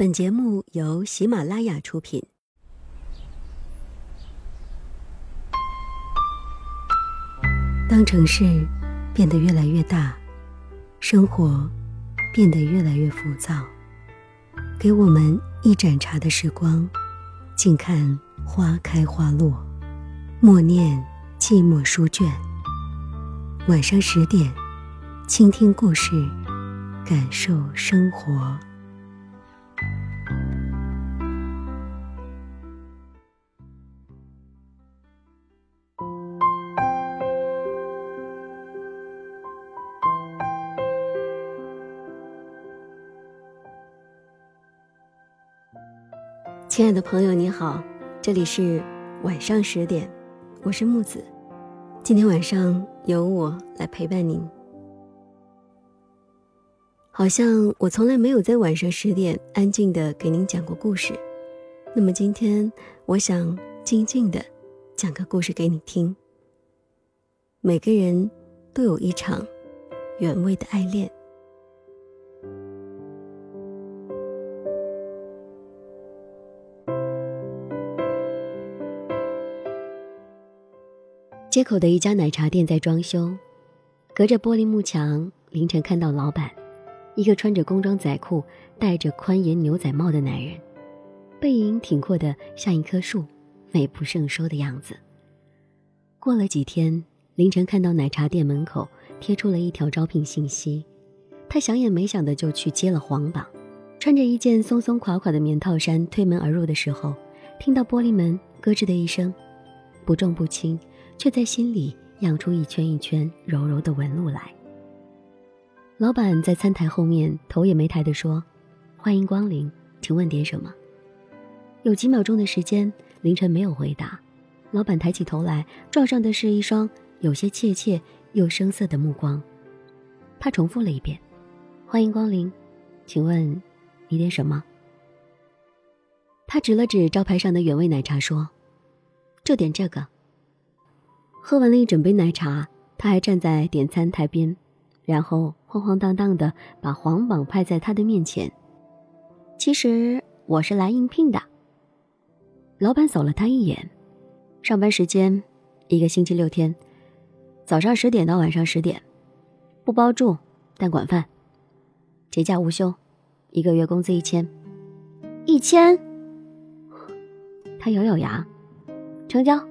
本节目由喜马拉雅出品。当城市变得越来越大，生活变得越来越浮躁，给我们一盏茶的时光，静看花开花落，默念寂寞书卷。晚上十点，倾听故事，感受生活。亲爱的朋友，你好，这里是晚上十点，我是木子，今天晚上由我来陪伴您。好像我从来没有在晚上十点安静的给您讲过故事，那么今天我想静静的讲个故事给你听。每个人都有一场原味的爱恋。街口的一家奶茶店在装修，隔着玻璃幕墙，凌晨看到老板，一个穿着工装仔裤、戴着宽檐牛仔帽的男人，背影挺阔的像一棵树，美不胜收的样子。过了几天，凌晨看到奶茶店门口贴出了一条招聘信息，他想也没想的就去接了黄榜，穿着一件松松垮垮的棉套衫推门而入的时候，听到玻璃门咯吱的一声，不重不轻。却在心里养出一圈一圈柔柔的纹路来。老板在餐台后面头也没抬地说：“欢迎光临，请问点什么？”有几秒钟的时间，凌晨没有回答。老板抬起头来，撞上的是一双有些怯怯又生涩的目光。他重复了一遍：“欢迎光临，请问你点什么？”他指了指招牌上的原味奶茶说：“就点这个。”喝完了一整杯奶茶，他还站在点餐台边，然后晃晃荡荡的把黄榜拍在他的面前。其实我是来应聘的。老板扫了他一眼，上班时间一个星期六天，早上十点到晚上十点，不包住，但管饭，节假无休，一个月工资一千，一千。他咬咬牙，成交。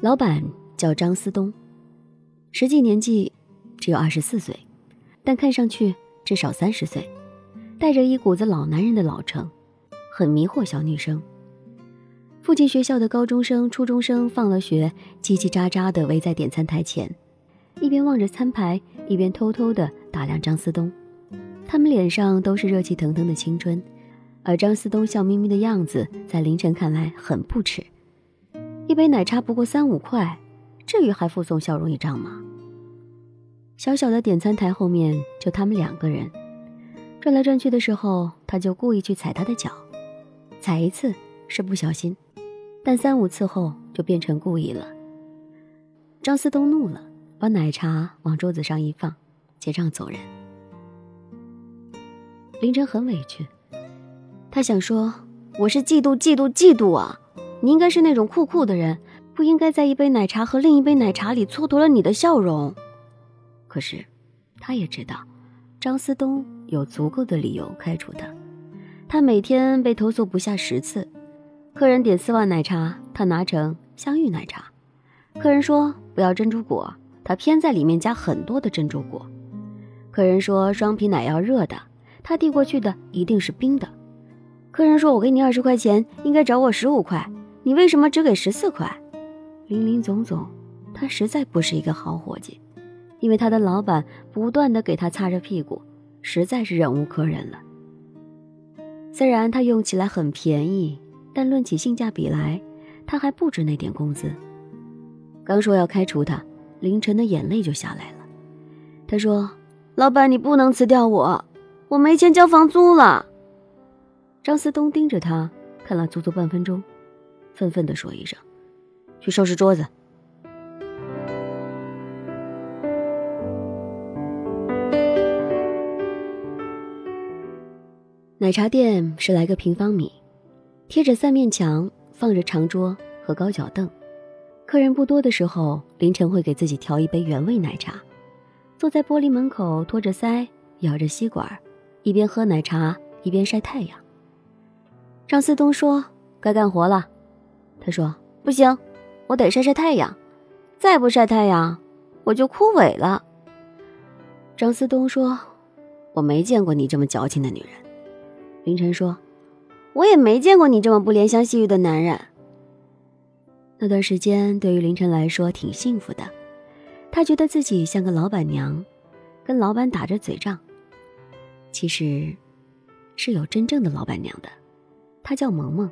老板叫张思东，实际年纪只有二十四岁，但看上去至少三十岁，带着一股子老男人的老成，很迷惑小女生。附近学校的高中生、初中生放了学，叽叽喳喳地围在点餐台前，一边望着餐牌，一边偷偷地打量张思东。他们脸上都是热气腾腾的青春，而张思东笑眯眯的样子，在凌晨看来很不耻。一杯奶茶不过三五块，至于还附送笑容一张吗？小小的点餐台后面就他们两个人，转来转去的时候，他就故意去踩他的脚，踩一次是不小心，但三五次后就变成故意了。张思东怒了，把奶茶往桌子上一放，结账走人。林晨很委屈，他想说：“我是嫉妒，嫉妒，嫉妒啊！”你应该是那种酷酷的人，不应该在一杯奶茶和另一杯奶茶里蹉跎了你的笑容。可是，他也知道，张思东有足够的理由开除他。他每天被投诉不下十次，客人点丝袜奶茶，他拿成香芋奶茶；客人说不要珍珠果，他偏在里面加很多的珍珠果；客人说双皮奶要热的，他递过去的一定是冰的；客人说我给你二十块钱，应该找我十五块。你为什么只给十四块？林林总总，他实在不是一个好伙计，因为他的老板不断的给他擦着屁股，实在是忍无可忍了。虽然他用起来很便宜，但论起性价比来，他还不值那点工资。刚说要开除他，凌晨的眼泪就下来了。他说：“老板，你不能辞掉我，我没钱交房租了。”张思东盯着他看了足足半分钟。愤愤地说一声：“去收拾桌子。”奶茶店是来个平方米，贴着三面墙，放着长桌和高脚凳。客人不多的时候，凌晨会给自己调一杯原味奶茶，坐在玻璃门口，托着腮，咬着吸管，一边喝奶茶一边晒太阳。张思东说：“该干活了。”他说：“不行，我得晒晒太阳，再不晒太阳，我就枯萎了。”张思东说：“我没见过你这么矫情的女人。”凌晨说：“我也没见过你这么不怜香惜玉的男人。”那段时间对于凌晨来说挺幸福的，他觉得自己像个老板娘，跟老板打着嘴仗。其实，是有真正的老板娘的，她叫萌萌。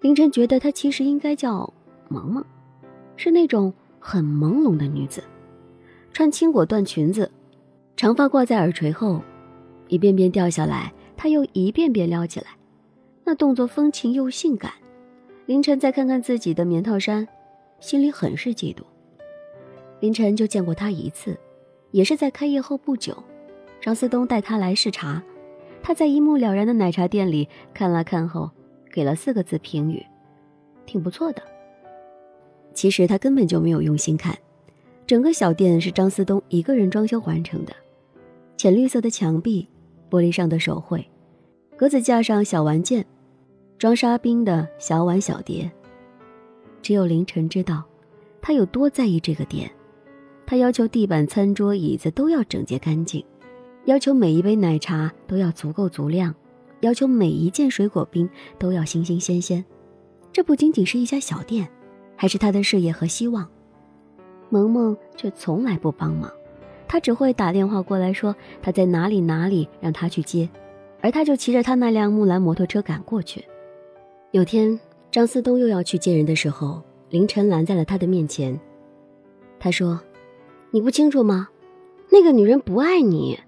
凌晨觉得她其实应该叫萌萌，是那种很朦胧的女子，穿青果缎裙子，长发挂在耳垂后，一遍遍掉下来。她又一遍遍撩起来，那动作风情又性感。凌晨再看看自己的棉套衫，心里很是嫉妒。凌晨就见过他一次，也是在开业后不久，张思东带他来视察，他在一目了然的奶茶店里看了看后，给了四个字评语：挺不错的。其实他根本就没有用心看，整个小店是张思东一个人装修完成的，浅绿色的墙壁。玻璃上的手绘，格子架上小玩件，装沙冰的小碗小碟。只有凌晨知道，他有多在意这个店。他要求地板、餐桌、椅子都要整洁干净，要求每一杯奶茶都要足够足量，要求每一件水果冰都要新新鲜鲜。这不仅仅是一家小店，还是他的事业和希望。萌萌却从来不帮忙。他只会打电话过来，说他在哪里哪里，让他去接，而他就骑着他那辆木兰摩托车赶过去。有天，张思东又要去接人的时候，凌晨拦在了他的面前。他说：“你不清楚吗？那个女人不爱你，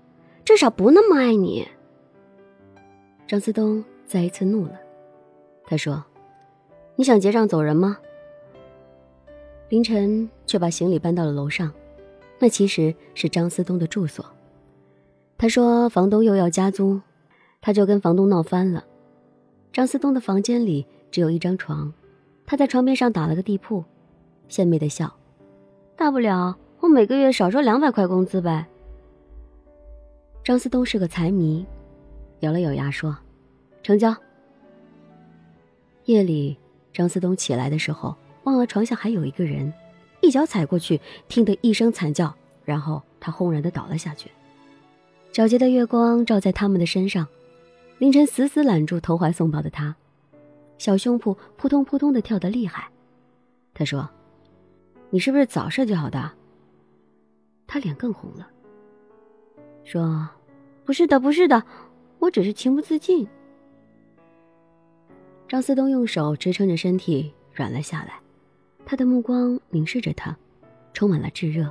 至少不那么爱你。”张思东再一次怒了，他说：“你想结账走人吗？”凌晨却把行李搬到了楼上。那其实是张思东的住所。他说房东又要加租，他就跟房东闹翻了。张思东的房间里只有一张床，他在床边上打了个地铺，献媚的笑。大不了我每个月少收两百块工资呗。张思东是个财迷，咬了咬牙说：“成交。”夜里，张思东起来的时候，忘了床下还有一个人。一脚踩过去，听得一声惨叫，然后他轰然的倒了下去。皎洁的月光照在他们的身上，凌晨死死揽住投怀送抱的他，小胸脯扑通扑通的跳得厉害。他说：“你是不是早睡就好的？”他脸更红了，说：“不是的，不是的，我只是情不自禁。”张思东用手支撑着身体，软了下来。他的目光凝视着他，充满了炙热。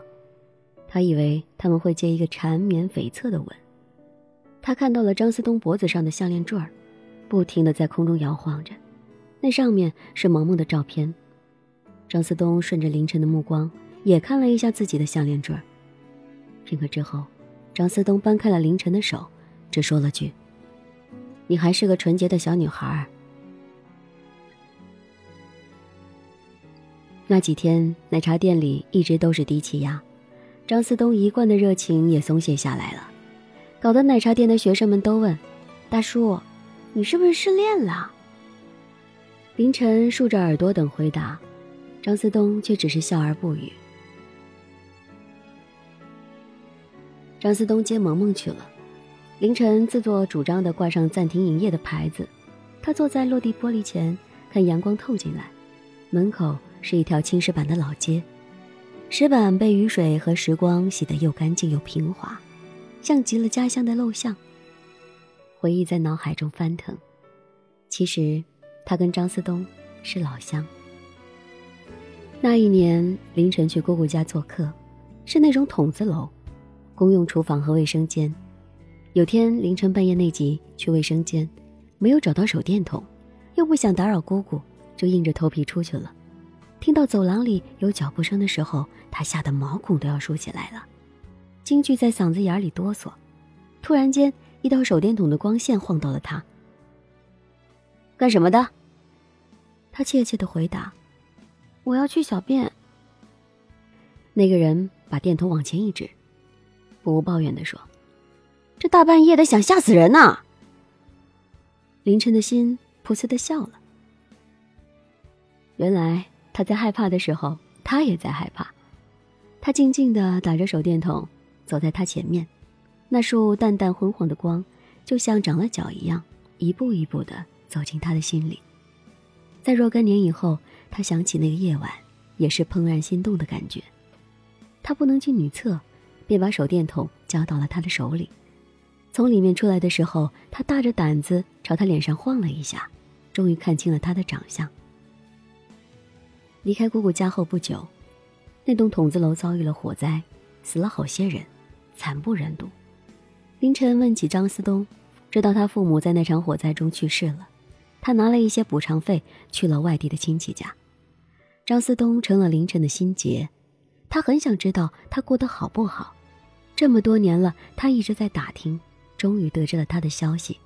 他以为他们会接一个缠绵悱恻的吻。他看到了张思东脖子上的项链坠儿，不停的在空中摇晃着，那上面是萌萌的照片。张思东顺着凌晨的目光，也看了一下自己的项链坠儿。片刻之后，张思东搬开了凌晨的手，只说了句：“你还是个纯洁的小女孩。”那几天，奶茶店里一直都是低气压，张思东一贯的热情也松懈下来了，搞得奶茶店的学生们都问：“大叔，你是不是失恋了？”凌晨竖着耳朵等回答，张思东却只是笑而不语。张思东接萌萌去了，凌晨自作主张的挂上暂停营业的牌子，他坐在落地玻璃前，看阳光透进来，门口。是一条青石板的老街，石板被雨水和时光洗得又干净又平滑，像极了家乡的陋巷。回忆在脑海中翻腾。其实，他跟张思东是老乡。那一年，凌晨去姑姑家做客，是那种筒子楼，公用厨房和卫生间。有天凌晨半夜内急去卫生间，没有找到手电筒，又不想打扰姑姑，就硬着头皮出去了。听到走廊里有脚步声的时候，他吓得毛孔都要竖起来了，京剧在嗓子眼里哆嗦。突然间，一道手电筒的光线晃到了他。干什么的？他怯怯的回答：“我要去小便。”那个人把电筒往前一指，不抱怨的说：“这大半夜的，想吓死人呐！”凌晨的心噗呲的笑了。原来他在害怕的时候，他也在害怕。他静静的打着手电筒，走在他前面，那束淡淡昏黄的光，就像长了脚一样，一步一步的走进他的心里。在若干年以后，他想起那个夜晚，也是怦然心动的感觉。他不能进女厕，便把手电筒交到了他的手里。从里面出来的时候，他大着胆子朝他脸上晃了一下，终于看清了他的长相。离开姑姑家后不久。那栋筒子楼遭遇了火灾，死了好些人，惨不忍睹。凌晨问起张思东，知道他父母在那场火灾中去世了，他拿了一些补偿费去了外地的亲戚家。张思东成了凌晨的心结，他很想知道他过得好不好。这么多年了，他一直在打听，终于得知了他的消息。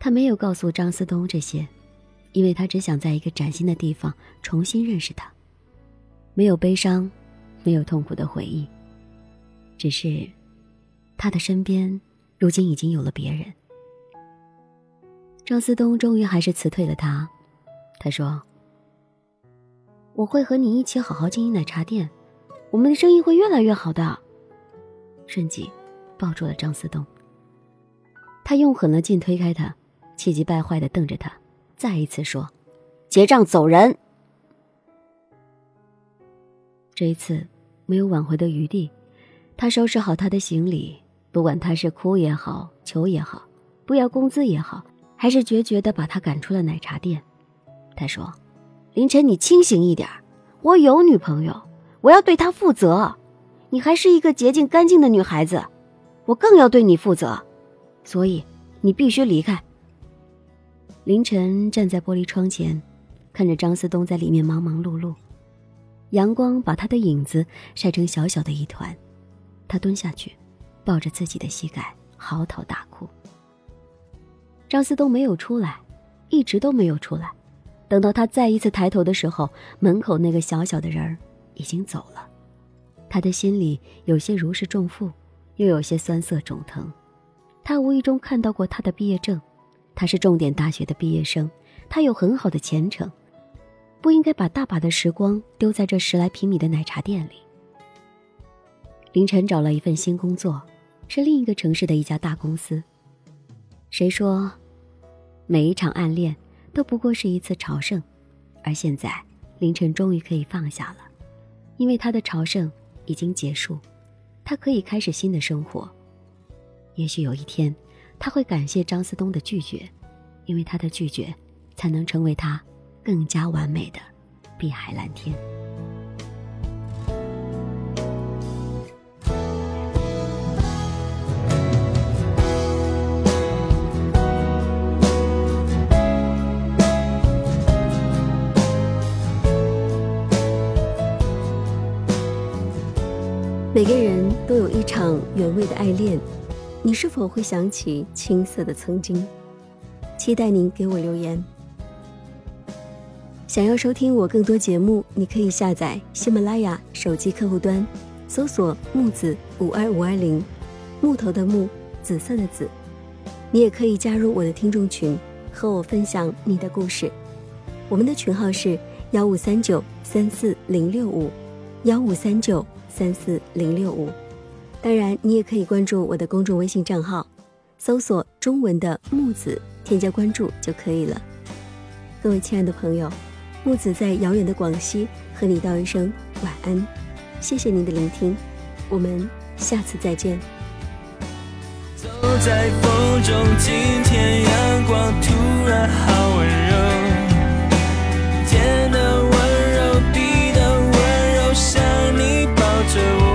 他没有告诉张思东这些，因为他只想在一个崭新的地方重新认识他。没有悲伤，没有痛苦的回忆，只是他的身边如今已经有了别人。张思东终于还是辞退了他，他说：“我会和你一起好好经营奶茶店，我们的生意会越来越好的。”顺吉抱住了张思东，他用狠了劲推开他，气急败坏的瞪着他，再一次说：“结账走人。”这一次，没有挽回的余地。他收拾好他的行李，不管他是哭也好，求也好，不要工资也好，还是决绝的把他赶出了奶茶店。他说：“凌晨，你清醒一点，我有女朋友，我要对她负责。你还是一个洁净干净的女孩子，我更要对你负责。所以，你必须离开。”凌晨站在玻璃窗前，看着张思东在里面忙忙碌碌。阳光把他的影子晒成小小的一团，他蹲下去，抱着自己的膝盖嚎啕大哭。张思东没有出来，一直都没有出来。等到他再一次抬头的时候，门口那个小小的人儿已经走了。他的心里有些如释重负，又有些酸涩肿疼。他无意中看到过他的毕业证，他是重点大学的毕业生，他有很好的前程。不应该把大把的时光丢在这十来平米的奶茶店里。凌晨找了一份新工作，是另一个城市的一家大公司。谁说，每一场暗恋都不过是一次朝圣？而现在，凌晨终于可以放下了，因为他的朝圣已经结束，他可以开始新的生活。也许有一天，他会感谢张思东的拒绝，因为他的拒绝，才能成为他。更加完美的碧海蓝天。每个人都有一场原味的爱恋，你是否会想起青涩的曾经？期待您给我留言。想要收听我更多节目，你可以下载喜马拉雅手机客户端，搜索“木子五二五二零”，木头的木，紫色的紫。你也可以加入我的听众群，和我分享你的故事。我们的群号是幺五三九三四零六五，幺五三九三四零六五。当然，你也可以关注我的公众微信账号，搜索中文的木子，添加关注就可以了。各位亲爱的朋友。木子在遥远的广西和你道一声晚安，谢谢您的聆听，我们下次再见。走在风中，今天阳光突然好温柔，天的温柔，地的温柔，像你抱着我，